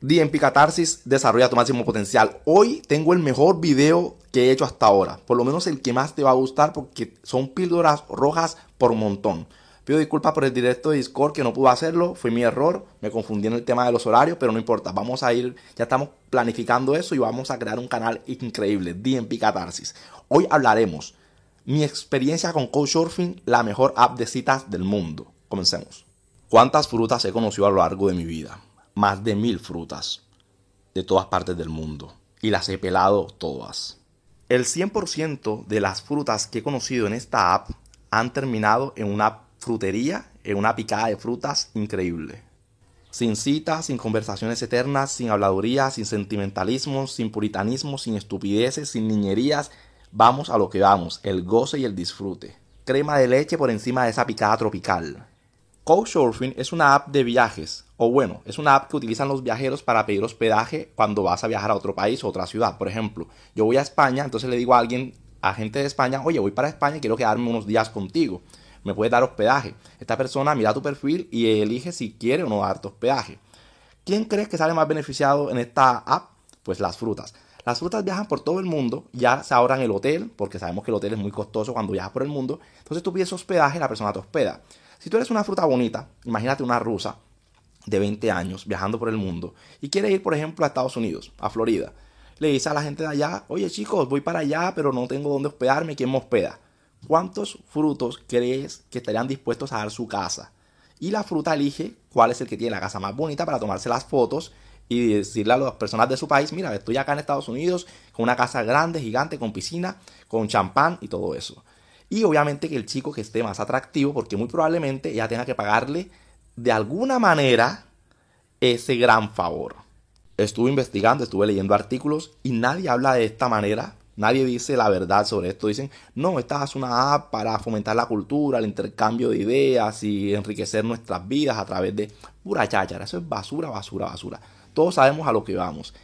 DMP Catarsis desarrolla tu máximo potencial. Hoy tengo el mejor video que he hecho hasta ahora. Por lo menos el que más te va a gustar porque son píldoras rojas por montón. Pido disculpas por el directo de Discord que no pude hacerlo. Fue mi error. Me confundí en el tema de los horarios, pero no importa. Vamos a ir, ya estamos planificando eso y vamos a crear un canal increíble. DMP Catarsis. Hoy hablaremos mi experiencia con Couchsurfing, la mejor app de citas del mundo. Comencemos. ¿Cuántas frutas he conocido a lo largo de mi vida? Más de mil frutas de todas partes del mundo y las he pelado todas. El 100% de las frutas que he conocido en esta app han terminado en una frutería, en una picada de frutas increíble. Sin citas, sin conversaciones eternas, sin habladurías, sin sentimentalismo, sin puritanismo, sin estupideces, sin niñerías. Vamos a lo que vamos, el goce y el disfrute. Crema de leche por encima de esa picada tropical. Couchsurfing es una app de viajes o bueno, es una app que utilizan los viajeros para pedir hospedaje cuando vas a viajar a otro país o otra ciudad. Por ejemplo, yo voy a España, entonces le digo a alguien, a gente de España, oye, voy para España y quiero quedarme unos días contigo. Me puedes dar hospedaje. Esta persona mira tu perfil y elige si quiere o no darte hospedaje. ¿Quién crees que sale más beneficiado en esta app? Pues las frutas. Las frutas viajan por todo el mundo, ya se ahorran el hotel, porque sabemos que el hotel es muy costoso cuando viajas por el mundo. Entonces tú pides hospedaje la persona te hospeda. Si tú eres una fruta bonita, imagínate una rusa, de 20 años viajando por el mundo y quiere ir, por ejemplo, a Estados Unidos, a Florida, le dice a la gente de allá, oye chicos, voy para allá, pero no tengo dónde hospedarme, ¿quién me hospeda? ¿Cuántos frutos crees que estarían dispuestos a dar su casa? Y la fruta elige cuál es el que tiene la casa más bonita para tomarse las fotos y decirle a las personas de su país, mira, estoy acá en Estados Unidos con una casa grande, gigante, con piscina, con champán y todo eso. Y obviamente que el chico que esté más atractivo, porque muy probablemente ella tenga que pagarle de alguna manera ese gran favor. Estuve investigando, estuve leyendo artículos y nadie habla de esta manera. Nadie dice la verdad sobre esto. Dicen, no, esta es una app para fomentar la cultura, el intercambio de ideas y enriquecer nuestras vidas a través de pura cháchara. Eso es basura, basura, basura. Todos sabemos a lo que vamos.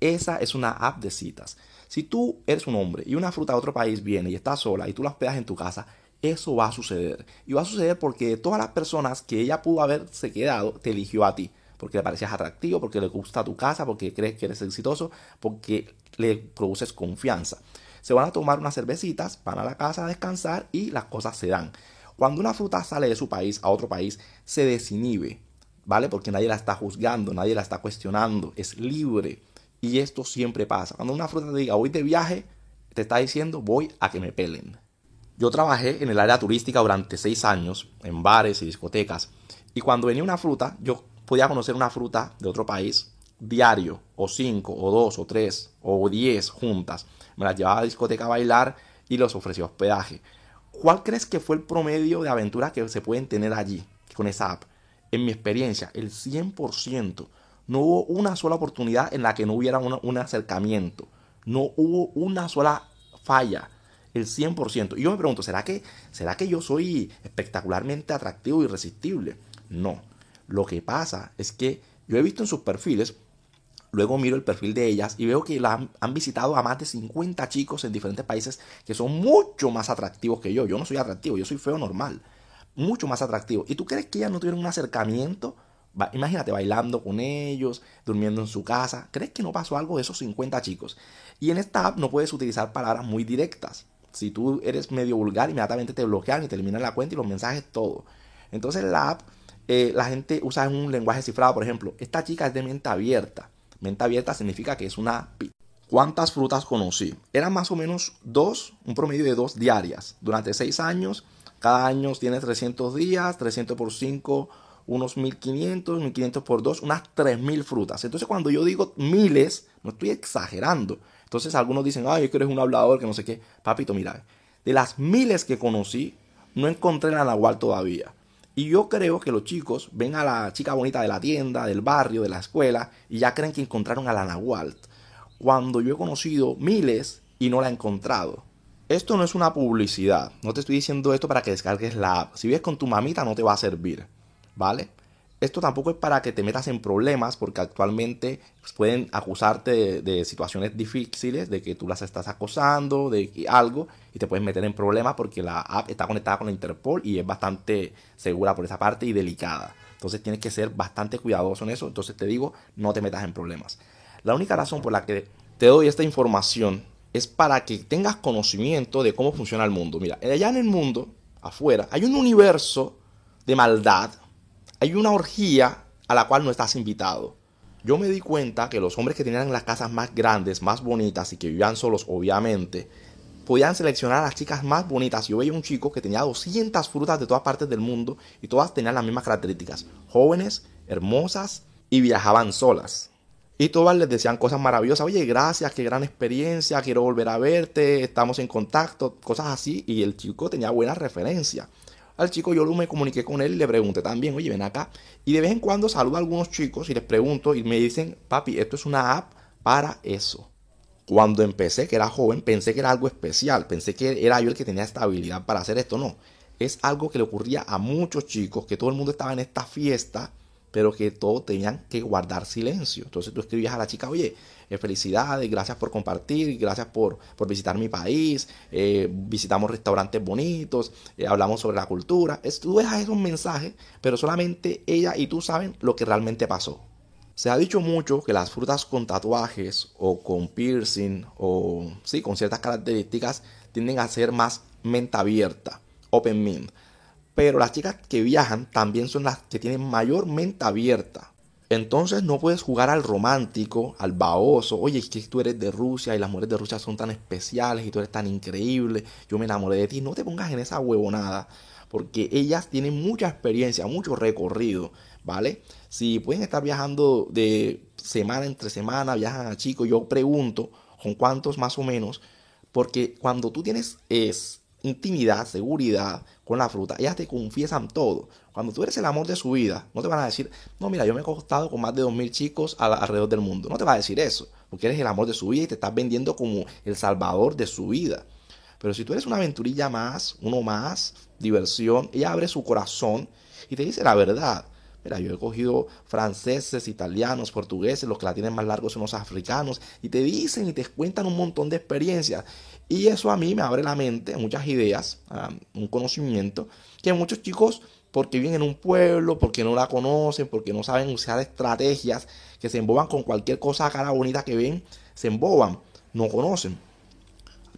Esa es una app de citas. Si tú eres un hombre y una fruta de otro país viene y está sola y tú la hospedas en tu casa, eso va a suceder. Y va a suceder porque de todas las personas que ella pudo haberse quedado, te eligió a ti. Porque le parecías atractivo, porque le gusta tu casa, porque crees que eres exitoso, porque le produces confianza. Se van a tomar unas cervecitas, van a la casa a descansar y las cosas se dan. Cuando una fruta sale de su país a otro país, se desinhibe, ¿vale? Porque nadie la está juzgando, nadie la está cuestionando, es libre. Y esto siempre pasa. Cuando una fruta te diga, voy de viaje, te está diciendo, voy a que me pelen. Yo trabajé en el área turística durante seis años, en bares y discotecas, y cuando venía una fruta, yo podía conocer una fruta de otro país diario, o cinco, o dos, o tres, o diez juntas. Me las llevaba a la discoteca a bailar y les ofrecía hospedaje. ¿Cuál crees que fue el promedio de aventuras que se pueden tener allí con esa app? En mi experiencia, el 100%. No hubo una sola oportunidad en la que no hubiera un acercamiento. No hubo una sola falla el 100%. Y yo me pregunto, ¿será que, ¿será que yo soy espectacularmente atractivo y irresistible? No. Lo que pasa es que yo he visto en sus perfiles, luego miro el perfil de ellas y veo que la han, visitado a más de 50 chicos en diferentes países que son mucho más atractivos que yo. Yo no soy atractivo, yo soy feo normal. Mucho más atractivo. ¿Y tú crees que ellas no tuvieron un acercamiento? imagínate bailando con ellos, durmiendo en su casa. ¿Crees que no pasó algo de esos 50 chicos? Y en esta app no puedes utilizar palabras muy directas. Si tú eres medio vulgar, inmediatamente te bloquean y te eliminan la cuenta y los mensajes, todo. Entonces la app, eh, la gente usa un lenguaje cifrado, por ejemplo, esta chica es de mente abierta. Mente abierta significa que es una... ¿Cuántas frutas conocí? Eran más o menos dos, un promedio de dos diarias. Durante seis años, cada año tienes 300 días, 300 por 5, unos 1500, 1500 por 2, unas 3000 frutas. Entonces cuando yo digo miles, no estoy exagerando. Entonces algunos dicen, ay, es que eres un hablador, que no sé qué. Papito, mira, de las miles que conocí, no encontré la nahual todavía. Y yo creo que los chicos ven a la chica bonita de la tienda, del barrio, de la escuela, y ya creen que encontraron a la nahual. Cuando yo he conocido miles y no la he encontrado. Esto no es una publicidad. No te estoy diciendo esto para que descargues la app. Si vives con tu mamita no te va a servir. ¿Vale? Esto tampoco es para que te metas en problemas, porque actualmente pues, pueden acusarte de, situaciones difíciles, de que tú las estás acosando, de algo, y te puedes meter en problemas porque la app está conectada con la Interpol y es bastante segura por esa parte y delicada. Entonces tienes que ser bastante cuidadoso en eso. Entonces te digo, no te metas en problemas. La única razón por la que te doy esta información es para que tengas conocimiento de cómo funciona el mundo. Mira, allá en el mundo, afuera, hay un universo de maldad, hay una orgía a la cual no estás invitado. Yo me di cuenta que los hombres que tenían las casas más grandes, más bonitas y que vivían solos, obviamente, podían seleccionar a las chicas más bonitas. Yo veía un chico que tenía 200 frutas de todas partes del mundo y todas tenían las mismas características. Jóvenes, hermosas y viajaban solas. Y todas les decían cosas maravillosas. Oye, gracias, qué gran experiencia, quiero volver a verte, estamos en contacto, cosas así. Y el chico tenía buena referencia. Al chico yo me comuniqué con él y le pregunté también, oye, ven acá. Y de vez en cuando saludo a algunos chicos y les pregunto y me dicen, papi, esto es una app para eso. Cuando empecé, que era joven, pensé que era algo especial. Pensé que era yo el que tenía esta habilidad para hacer esto. No, es algo que le ocurría a muchos chicos, que todo el mundo estaba en esta fiesta pero que todos tenían que guardar silencio. Entonces tú escribías a la chica, oye, eh, felicidades, gracias por compartir, gracias por, por visitar mi país, eh, visitamos restaurantes bonitos, eh, hablamos sobre la cultura. Es, tú dejas esos mensajes, pero solamente ella y tú saben lo que realmente pasó. Se ha dicho mucho que las frutas con tatuajes o con piercing o sí, con ciertas características tienden a ser más mente abierta, open mind. Pero las chicas que viajan también son las que tienen mayor mente abierta. Entonces no puedes jugar al romántico, al baoso. Oye, es que tú eres de Rusia y las mujeres de Rusia son tan especiales y tú eres tan increíble. Yo me enamoré de ti. No te pongas en esa huevonada. Porque ellas tienen mucha experiencia, mucho recorrido. ¿Vale? Si pueden estar viajando de semana entre semana, viajan a chicos. Yo pregunto con cuántos más o menos. Porque cuando tú tienes es, intimidad, seguridad con la fruta, ellas te confiesan todo. Cuando tú eres el amor de su vida, no te van a decir, no, mira, yo me he costado con más de 2.000 chicos alrededor del mundo. No te va a decir eso, porque eres el amor de su vida y te estás vendiendo como el salvador de su vida. Pero si tú eres una aventurilla más, uno más, diversión, ella abre su corazón y te dice la verdad. Mira, yo he cogido franceses, italianos, portugueses, los que la tienen más largos son los africanos, y te dicen y te cuentan un montón de experiencias. Y eso a mí me abre la mente, muchas ideas, un conocimiento, que muchos chicos, porque viven en un pueblo, porque no la conocen, porque no saben usar estrategias, que se emboban con cualquier cosa cara bonita que ven, se emboban, no conocen.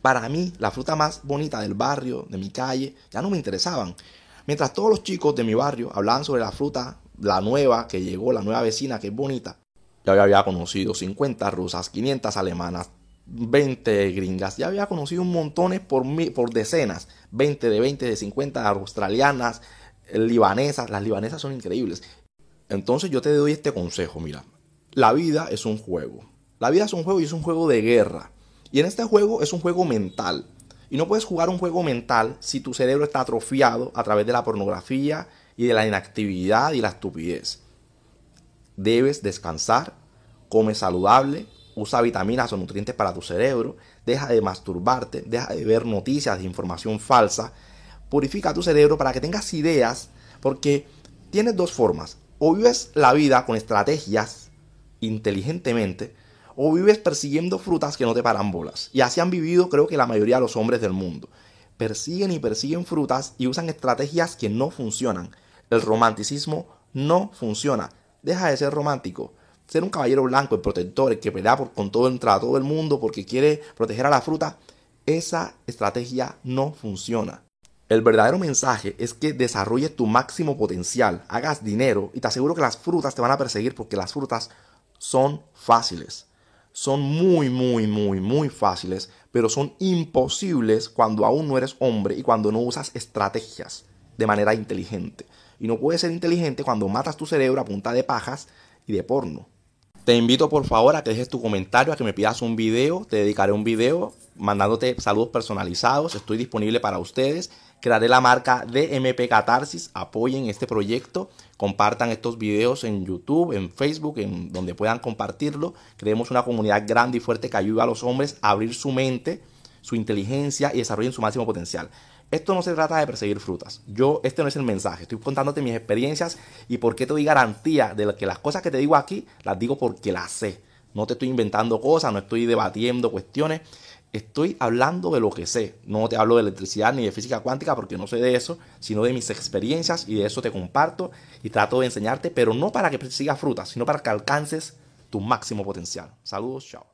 Para mí, la fruta más bonita del barrio, de mi calle, ya no me interesaban. Mientras todos los chicos de mi barrio hablaban sobre la fruta la nueva que llegó, la nueva vecina que es bonita, ya había conocido 50 rusas, 500 alemanas, 20 gringas, ya había conocido un montones por, por decenas, 20 de 20, de 50 australianas, libanesas, las libanesas son increíbles. Entonces yo te doy este consejo, mira, la vida es un juego, la vida es un juego y es un juego de guerra. Y en este juego es un juego mental. Y no puedes jugar un juego mental si tu cerebro está atrofiado a través de la pornografía, y de la inactividad y la estupidez. Debes descansar, come saludable, usa vitaminas o nutrientes para tu cerebro, deja de masturbarte, deja de ver noticias de información falsa, purifica tu cerebro para que tengas ideas, porque tienes dos formas. O vives la vida con estrategias inteligentemente, o vives persiguiendo frutas que no te paran bolas. Y así han vivido creo que la mayoría de los hombres del mundo. Persiguen y persiguen frutas y usan estrategias que no funcionan el romanticismo no funciona. Deja de ser romántico. Ser un caballero blanco, el protector, el que pelea por, con todo entra todo el mundo porque quiere proteger a la fruta, esa estrategia no funciona. El verdadero mensaje es que desarrolles tu máximo potencial, hagas dinero y te aseguro que las frutas te van a perseguir porque las frutas son fáciles. Son muy, muy, muy, muy fáciles, pero son imposibles cuando aún no eres hombre y cuando no usas estrategias de manera inteligente. Y no puedes ser inteligente cuando matas tu cerebro a punta de pajas y de porno. Te invito por favor a que dejes tu comentario, a que me pidas un video. Te dedicaré un video mandándote saludos personalizados. Estoy disponible para ustedes. Crearé la marca de MP Catarsis. Apoyen este proyecto. Compartan estos videos en YouTube, en Facebook, en donde puedan compartirlo. Creemos una comunidad grande y fuerte que ayuda a los hombres a abrir su mente, su inteligencia y desarrollen su máximo potencial. Esto no se trata de perseguir frutas. Yo, este no es el mensaje. Estoy contándote mis experiencias y por qué te doy garantía de que las cosas que te digo aquí las digo porque las sé. No te estoy inventando cosas, no estoy debatiendo cuestiones. Estoy hablando de lo que sé. No te hablo de electricidad ni de física cuántica porque no sé de eso, sino de mis experiencias y de eso te comparto y trato de enseñarte, pero no para que sigas frutas, sino para que alcances tu máximo potencial. Saludos, chao.